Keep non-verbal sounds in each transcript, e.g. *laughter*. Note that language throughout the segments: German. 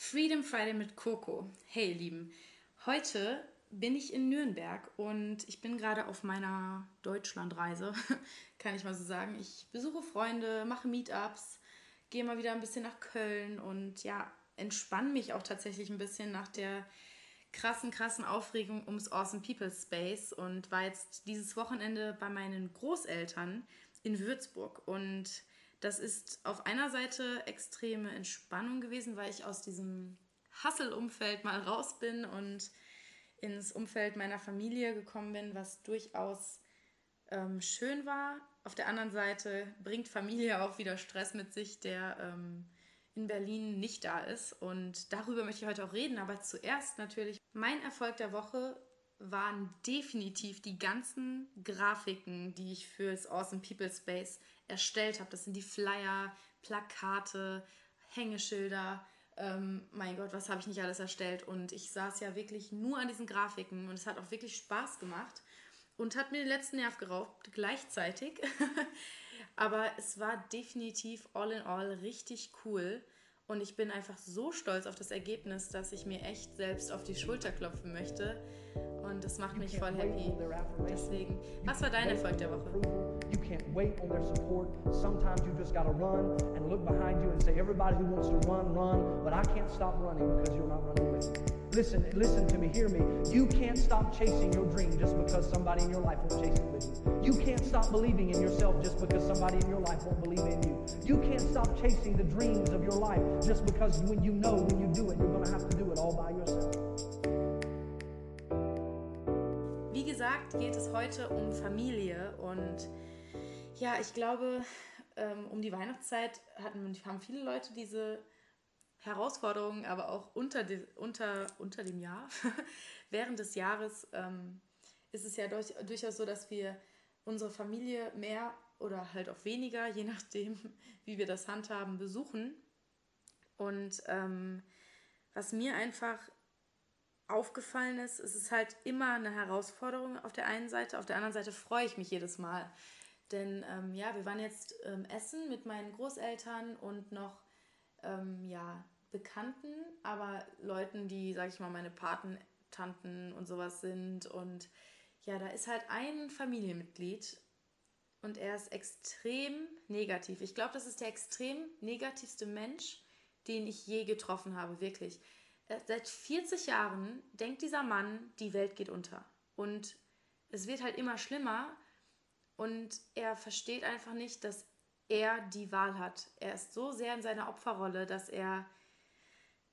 Freedom Friday mit Coco. Hey, ihr Lieben. Heute bin ich in Nürnberg und ich bin gerade auf meiner Deutschlandreise, *laughs* kann ich mal so sagen. Ich besuche Freunde, mache Meetups, gehe mal wieder ein bisschen nach Köln und ja, entspanne mich auch tatsächlich ein bisschen nach der krassen, krassen Aufregung ums Awesome People Space und war jetzt dieses Wochenende bei meinen Großeltern in Würzburg und das ist auf einer Seite extreme Entspannung gewesen, weil ich aus diesem Hustle-Umfeld mal raus bin und ins Umfeld meiner Familie gekommen bin, was durchaus ähm, schön war. Auf der anderen Seite bringt Familie auch wieder Stress mit sich, der ähm, in Berlin nicht da ist. Und darüber möchte ich heute auch reden. Aber zuerst natürlich, mein Erfolg der Woche waren definitiv die ganzen Grafiken, die ich für das Awesome People Space erstellt habe. Das sind die Flyer, Plakate, Hängeschilder. Ähm, mein Gott, was habe ich nicht alles erstellt? Und ich saß ja wirklich nur an diesen Grafiken und es hat auch wirklich Spaß gemacht und hat mir den letzten Nerv geraubt gleichzeitig. *laughs* Aber es war definitiv all in all richtig cool. Und ich bin einfach so stolz auf das Ergebnis, dass ich mir echt selbst auf die Schulter klopfen möchte. Und das macht mich voll happy. Deswegen, was war dein Erfolg der Woche? You can't wait on their support. Sometimes you just gotta run and look behind you and say, everybody who wants to run, run. But I can't stop running because you're not running with me. Listen, listen to me, hear me. You can't stop chasing your dream just because somebody in your life won't chase it with you. You can't stop believing in yourself just because somebody in your life won't believe in you. You can't stop chasing the dreams of your life just because when you know when you do it, you're going to have to do it all by yourself. Wie gesagt, geht es heute um Familie und ja, ich glaube, ähm, um die Weihnachtszeit hatten, haben viele Leute diese Herausforderungen, aber auch unter, de, unter, unter dem Jahr, *laughs* während des Jahres ähm, ist es ja durch, durchaus so, dass wir unsere Familie mehr oder halt auch weniger, je nachdem, *laughs* wie wir das handhaben, besuchen. Und ähm, was mir einfach aufgefallen ist, es ist halt immer eine Herausforderung auf der einen Seite, auf der anderen Seite freue ich mich jedes Mal. Denn ähm, ja, wir waren jetzt ähm, essen mit meinen Großeltern und noch ähm, ja, Bekannten, aber Leuten, die, sag ich mal, meine Patentanten und sowas sind. Und ja, da ist halt ein Familienmitglied und er ist extrem negativ. Ich glaube, das ist der extrem negativste Mensch, den ich je getroffen habe, wirklich. Seit 40 Jahren denkt dieser Mann, die Welt geht unter. Und es wird halt immer schlimmer und er versteht einfach nicht, dass er die Wahl hat. Er ist so sehr in seiner Opferrolle, dass er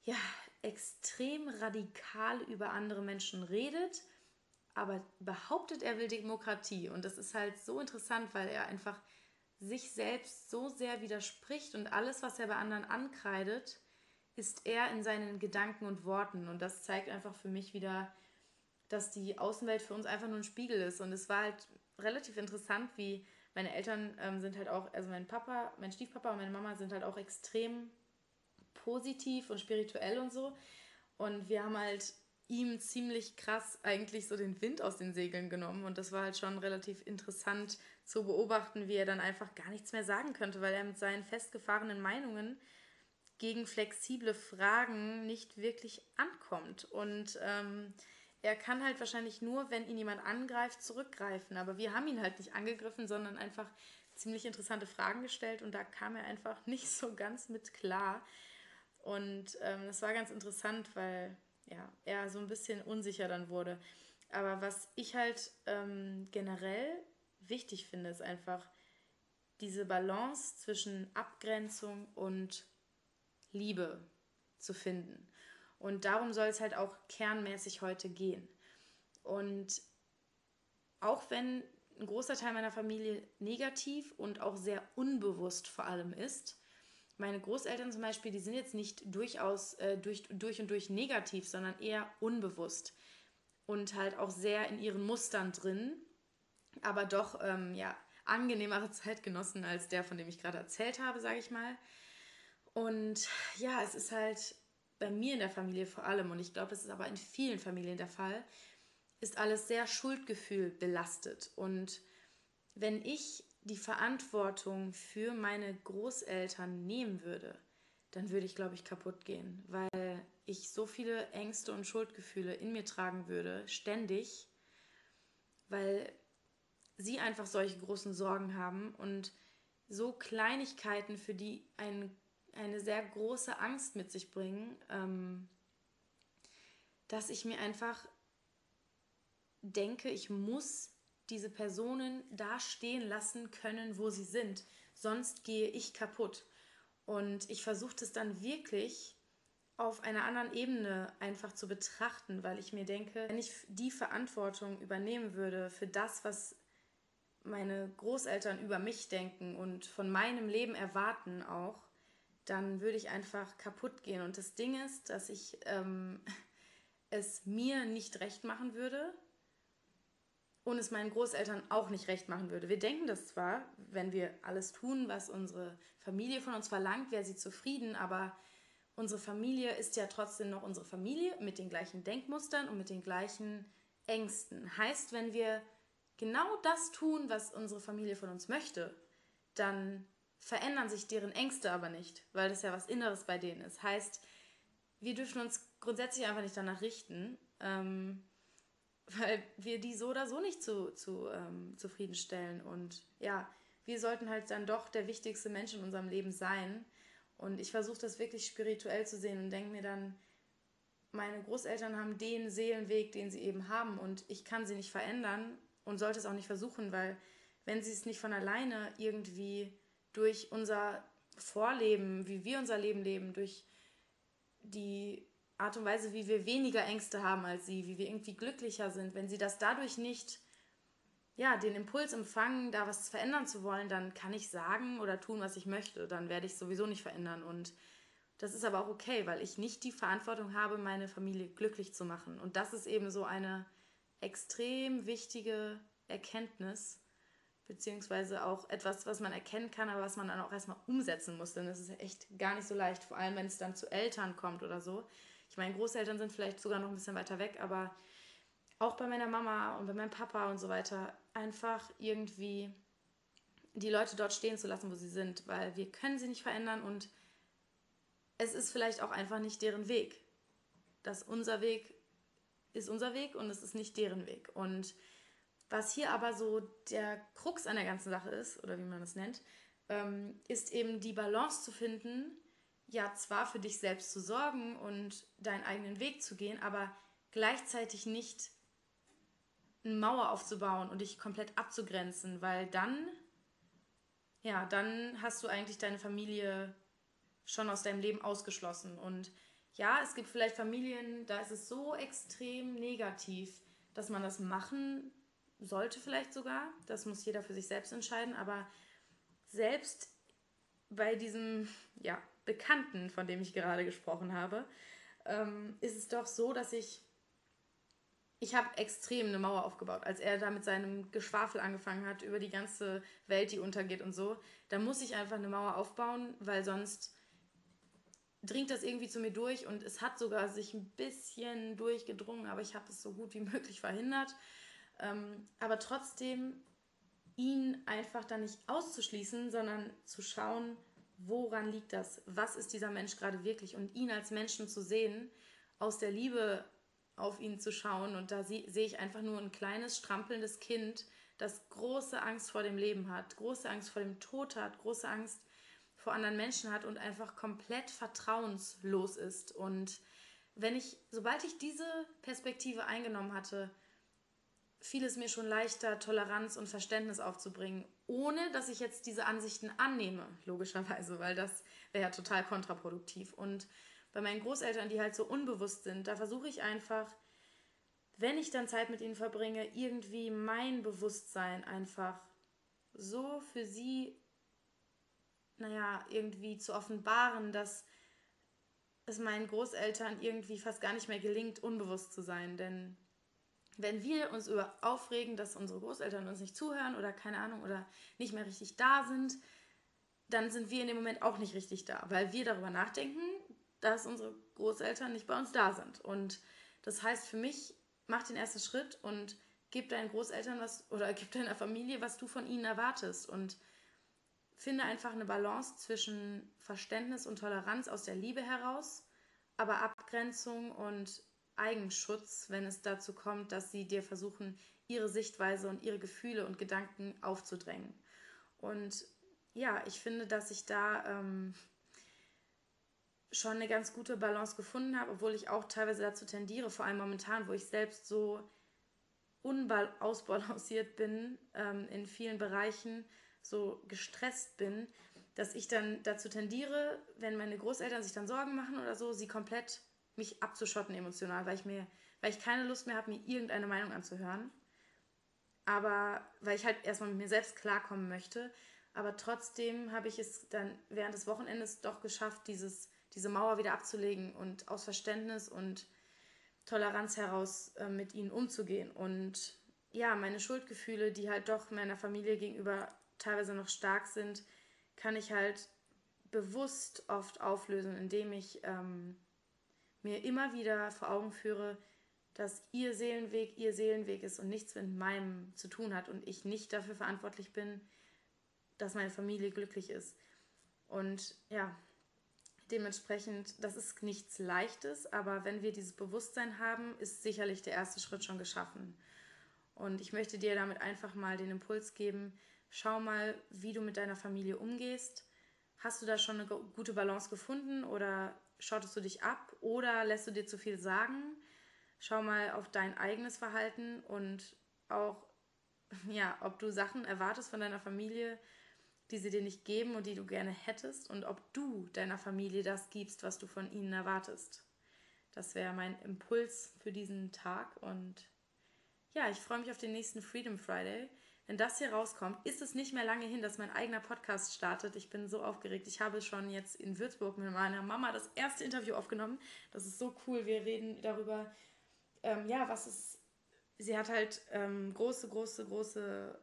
ja extrem radikal über andere Menschen redet, aber behauptet, er will Demokratie. Und das ist halt so interessant, weil er einfach sich selbst so sehr widerspricht und alles, was er bei anderen ankreidet, ist er in seinen Gedanken und Worten. Und das zeigt einfach für mich wieder, dass die Außenwelt für uns einfach nur ein Spiegel ist. Und es war halt relativ interessant, wie meine Eltern ähm, sind halt auch, also mein Papa, mein Stiefpapa und meine Mama sind halt auch extrem positiv und spirituell und so. Und wir haben halt ihm ziemlich krass eigentlich so den Wind aus den Segeln genommen. Und das war halt schon relativ interessant zu beobachten, wie er dann einfach gar nichts mehr sagen könnte, weil er mit seinen festgefahrenen Meinungen gegen flexible Fragen nicht wirklich ankommt. Und ähm, er kann halt wahrscheinlich nur, wenn ihn jemand angreift, zurückgreifen. Aber wir haben ihn halt nicht angegriffen, sondern einfach ziemlich interessante Fragen gestellt und da kam er einfach *laughs* nicht so ganz mit klar. Und ähm, das war ganz interessant, weil ja, er so ein bisschen unsicher dann wurde. Aber was ich halt ähm, generell wichtig finde, ist einfach diese Balance zwischen Abgrenzung und Liebe zu finden. Und darum soll es halt auch kernmäßig heute gehen. Und auch wenn ein großer Teil meiner Familie negativ und auch sehr unbewusst vor allem ist, meine Großeltern zum Beispiel, die sind jetzt nicht durchaus äh, durch, durch und durch negativ, sondern eher unbewusst und halt auch sehr in ihren Mustern drin, aber doch ähm, ja angenehmere *laughs* Zeitgenossen als der, von dem ich gerade erzählt habe, sage ich mal. Und ja, es ist halt bei mir in der Familie vor allem, und ich glaube, das ist aber in vielen Familien der Fall, ist alles sehr Schuldgefühl belastet. Und wenn ich die Verantwortung für meine Großeltern nehmen würde, dann würde ich, glaube ich, kaputt gehen, weil ich so viele Ängste und Schuldgefühle in mir tragen würde, ständig, weil sie einfach solche großen Sorgen haben und so Kleinigkeiten, für die ein, eine sehr große Angst mit sich bringen, ähm, dass ich mir einfach denke, ich muss diese Personen da stehen lassen können, wo sie sind. Sonst gehe ich kaputt. Und ich versuche es dann wirklich auf einer anderen Ebene einfach zu betrachten, weil ich mir denke, wenn ich die Verantwortung übernehmen würde für das, was meine Großeltern über mich denken und von meinem Leben erwarten auch, dann würde ich einfach kaputt gehen. Und das Ding ist, dass ich ähm, *laughs* es mir nicht recht machen würde und es meinen Großeltern auch nicht recht machen würde. Wir denken das zwar, wenn wir alles tun, was unsere Familie von uns verlangt, wäre sie zufrieden, aber unsere Familie ist ja trotzdem noch unsere Familie mit den gleichen Denkmustern und mit den gleichen Ängsten. Heißt, wenn wir genau das tun, was unsere Familie von uns möchte, dann verändern sich deren Ängste aber nicht, weil das ja was Inneres bei denen ist. Heißt, wir dürfen uns grundsätzlich einfach nicht danach richten, ähm, weil wir die so oder so nicht zu, zu ähm, zufriedenstellen. Und ja, wir sollten halt dann doch der wichtigste Mensch in unserem Leben sein. Und ich versuche das wirklich spirituell zu sehen und denke mir dann, meine Großeltern haben den Seelenweg, den sie eben haben und ich kann sie nicht verändern und sollte es auch nicht versuchen, weil wenn sie es nicht von alleine irgendwie durch unser Vorleben, wie wir unser Leben leben, durch die Art und Weise, wie wir weniger Ängste haben als sie, wie wir irgendwie glücklicher sind, wenn sie das dadurch nicht, ja, den Impuls empfangen, da was verändern zu wollen, dann kann ich sagen oder tun, was ich möchte. Dann werde ich es sowieso nicht verändern. Und das ist aber auch okay, weil ich nicht die Verantwortung habe, meine Familie glücklich zu machen. Und das ist eben so eine extrem wichtige Erkenntnis, beziehungsweise auch etwas, was man erkennen kann, aber was man dann auch erstmal umsetzen muss. Denn das ist echt gar nicht so leicht, vor allem wenn es dann zu Eltern kommt oder so. Ich meine, Großeltern sind vielleicht sogar noch ein bisschen weiter weg, aber auch bei meiner Mama und bei meinem Papa und so weiter, einfach irgendwie die Leute dort stehen zu lassen, wo sie sind, weil wir können sie nicht verändern und es ist vielleicht auch einfach nicht deren Weg. Dass unser Weg ist unser Weg und es ist nicht deren Weg. Und was hier aber so der Krux an der ganzen Sache ist, oder wie man es nennt, ähm, ist eben die Balance zu finden, ja, zwar für dich selbst zu sorgen und deinen eigenen Weg zu gehen, aber gleichzeitig nicht eine Mauer aufzubauen und dich komplett abzugrenzen, weil dann, ja, dann hast du eigentlich deine Familie schon aus deinem Leben ausgeschlossen. Und ja, es gibt vielleicht Familien, da ist es so extrem negativ, dass man das machen sollte vielleicht sogar. Das muss jeder für sich selbst entscheiden. Aber selbst bei diesem ja, Bekannten, von dem ich gerade gesprochen habe, ähm, ist es doch so, dass ich ich habe extrem eine Mauer aufgebaut, als er da mit seinem Geschwafel angefangen hat über die ganze Welt, die untergeht und so. Da muss ich einfach eine Mauer aufbauen, weil sonst dringt das irgendwie zu mir durch und es hat sogar sich ein bisschen durchgedrungen, aber ich habe es so gut wie *laughs* möglich verhindert. Ähm, aber trotzdem ihn einfach dann nicht auszuschließen, sondern zu schauen, woran liegt das? Was ist dieser Mensch gerade wirklich? Und ihn als Menschen zu sehen, aus der Liebe auf ihn zu schauen. Und da sehe ich einfach nur ein kleines, strampelndes Kind, das große Angst vor dem Leben hat, große Angst vor dem Tod hat, große Angst vor anderen Menschen hat und einfach komplett vertrauenslos ist. Und wenn ich, sobald ich diese Perspektive eingenommen hatte, fiel es mir schon leichter, Toleranz und Verständnis aufzubringen, ohne dass ich jetzt diese Ansichten annehme, logischerweise, weil das wäre ja total kontraproduktiv. Und bei meinen Großeltern, die halt so unbewusst sind, da versuche ich einfach, wenn ich dann Zeit mit ihnen verbringe, irgendwie mein Bewusstsein einfach so für sie naja, irgendwie zu offenbaren, dass es meinen Großeltern irgendwie fast gar nicht mehr gelingt, unbewusst zu sein. Denn wenn wir uns über aufregen, dass unsere Großeltern uns nicht zuhören oder keine Ahnung oder nicht mehr richtig da sind, dann sind wir in dem Moment auch nicht richtig da, weil wir darüber nachdenken, dass unsere Großeltern nicht bei uns da sind. Und das heißt für mich, mach den ersten Schritt und gib deinen Großeltern was oder gib deiner Familie, was du von ihnen erwartest. Und finde einfach eine Balance zwischen Verständnis und Toleranz aus der Liebe heraus, aber Abgrenzung und Eigenschutz, wenn es dazu kommt, dass sie dir versuchen, ihre Sichtweise und ihre Gefühle und Gedanken aufzudrängen. Und ja, ich finde, dass ich da ähm, schon eine ganz gute Balance gefunden habe, obwohl ich auch teilweise dazu tendiere, vor allem momentan, wo ich selbst so unausbalanciert *laughs* bin ähm, in vielen Bereichen, so gestresst bin, dass ich dann dazu tendiere, wenn meine Großeltern sich dann Sorgen machen oder so, sie komplett mich abzuschotten emotional, weil ich mir, weil ich keine Lust mehr habe, mir irgendeine Meinung anzuhören. Aber weil ich halt erstmal mit mir selbst klarkommen möchte. Aber trotzdem habe ich es dann während des Wochenendes doch geschafft, dieses, diese Mauer wieder abzulegen und aus Verständnis und Toleranz heraus äh, mit ihnen umzugehen. Und ja, meine Schuldgefühle, die halt doch meiner Familie gegenüber teilweise noch stark sind, kann ich halt bewusst oft auflösen, indem ich ähm, mir immer wieder vor Augen führe, dass ihr Seelenweg ihr Seelenweg ist und nichts mit meinem zu tun hat und ich nicht dafür verantwortlich bin, dass meine Familie glücklich ist. Und ja, dementsprechend, das ist nichts Leichtes, aber wenn wir dieses Bewusstsein haben, ist sicherlich der erste Schritt schon geschaffen. Und ich möchte dir damit einfach mal den Impuls geben, Schau mal, wie du mit deiner Familie umgehst. Hast du da schon eine gute Balance gefunden oder schottest du dich ab oder lässt du dir zu viel sagen? Schau mal auf dein eigenes Verhalten und auch, *laughs* ja, ob du Sachen erwartest von deiner Familie, die sie dir nicht geben und die du gerne hättest und ob du deiner Familie das gibst, was du von ihnen erwartest. Das wäre mein Impuls für diesen Tag und ja, ich freue mich auf den nächsten Freedom Friday wenn das hier rauskommt, ist es nicht mehr lange hin, dass mein eigener Podcast startet. Ich bin so aufgeregt. Ich habe schon jetzt in Würzburg mit meiner Mama das erste Interview aufgenommen. Das ist so cool. Wir reden darüber, ähm, ja, was ist. Sie hat halt ähm, große, große, große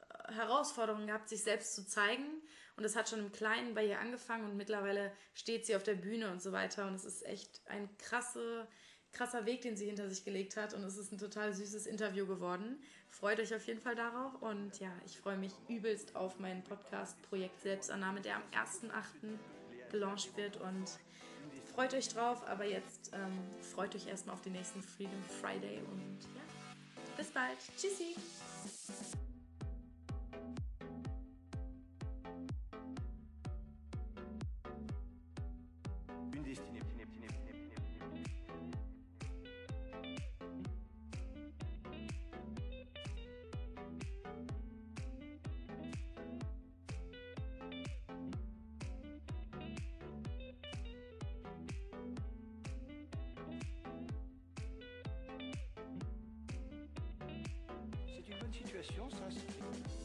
äh, Herausforderungen gehabt, sich selbst zu zeigen. Und das hat schon im Kleinen bei ihr angefangen und mittlerweile steht sie auf der Bühne und so weiter. Und es ist echt ein krasse, krasser Weg, den sie hinter sich gelegt hat. Und es ist ein total süßes Interview geworden. Freut euch auf jeden Fall darauf. Und ja, ich freue mich übelst auf mein Podcast-Projekt Selbstannahme, der am 1.8. gelauncht wird. Und freut euch drauf. Aber jetzt ähm, freut euch erstmal auf den nächsten Freedom Friday. Und ja, bis bald. Tschüssi. expression, ça, c'est...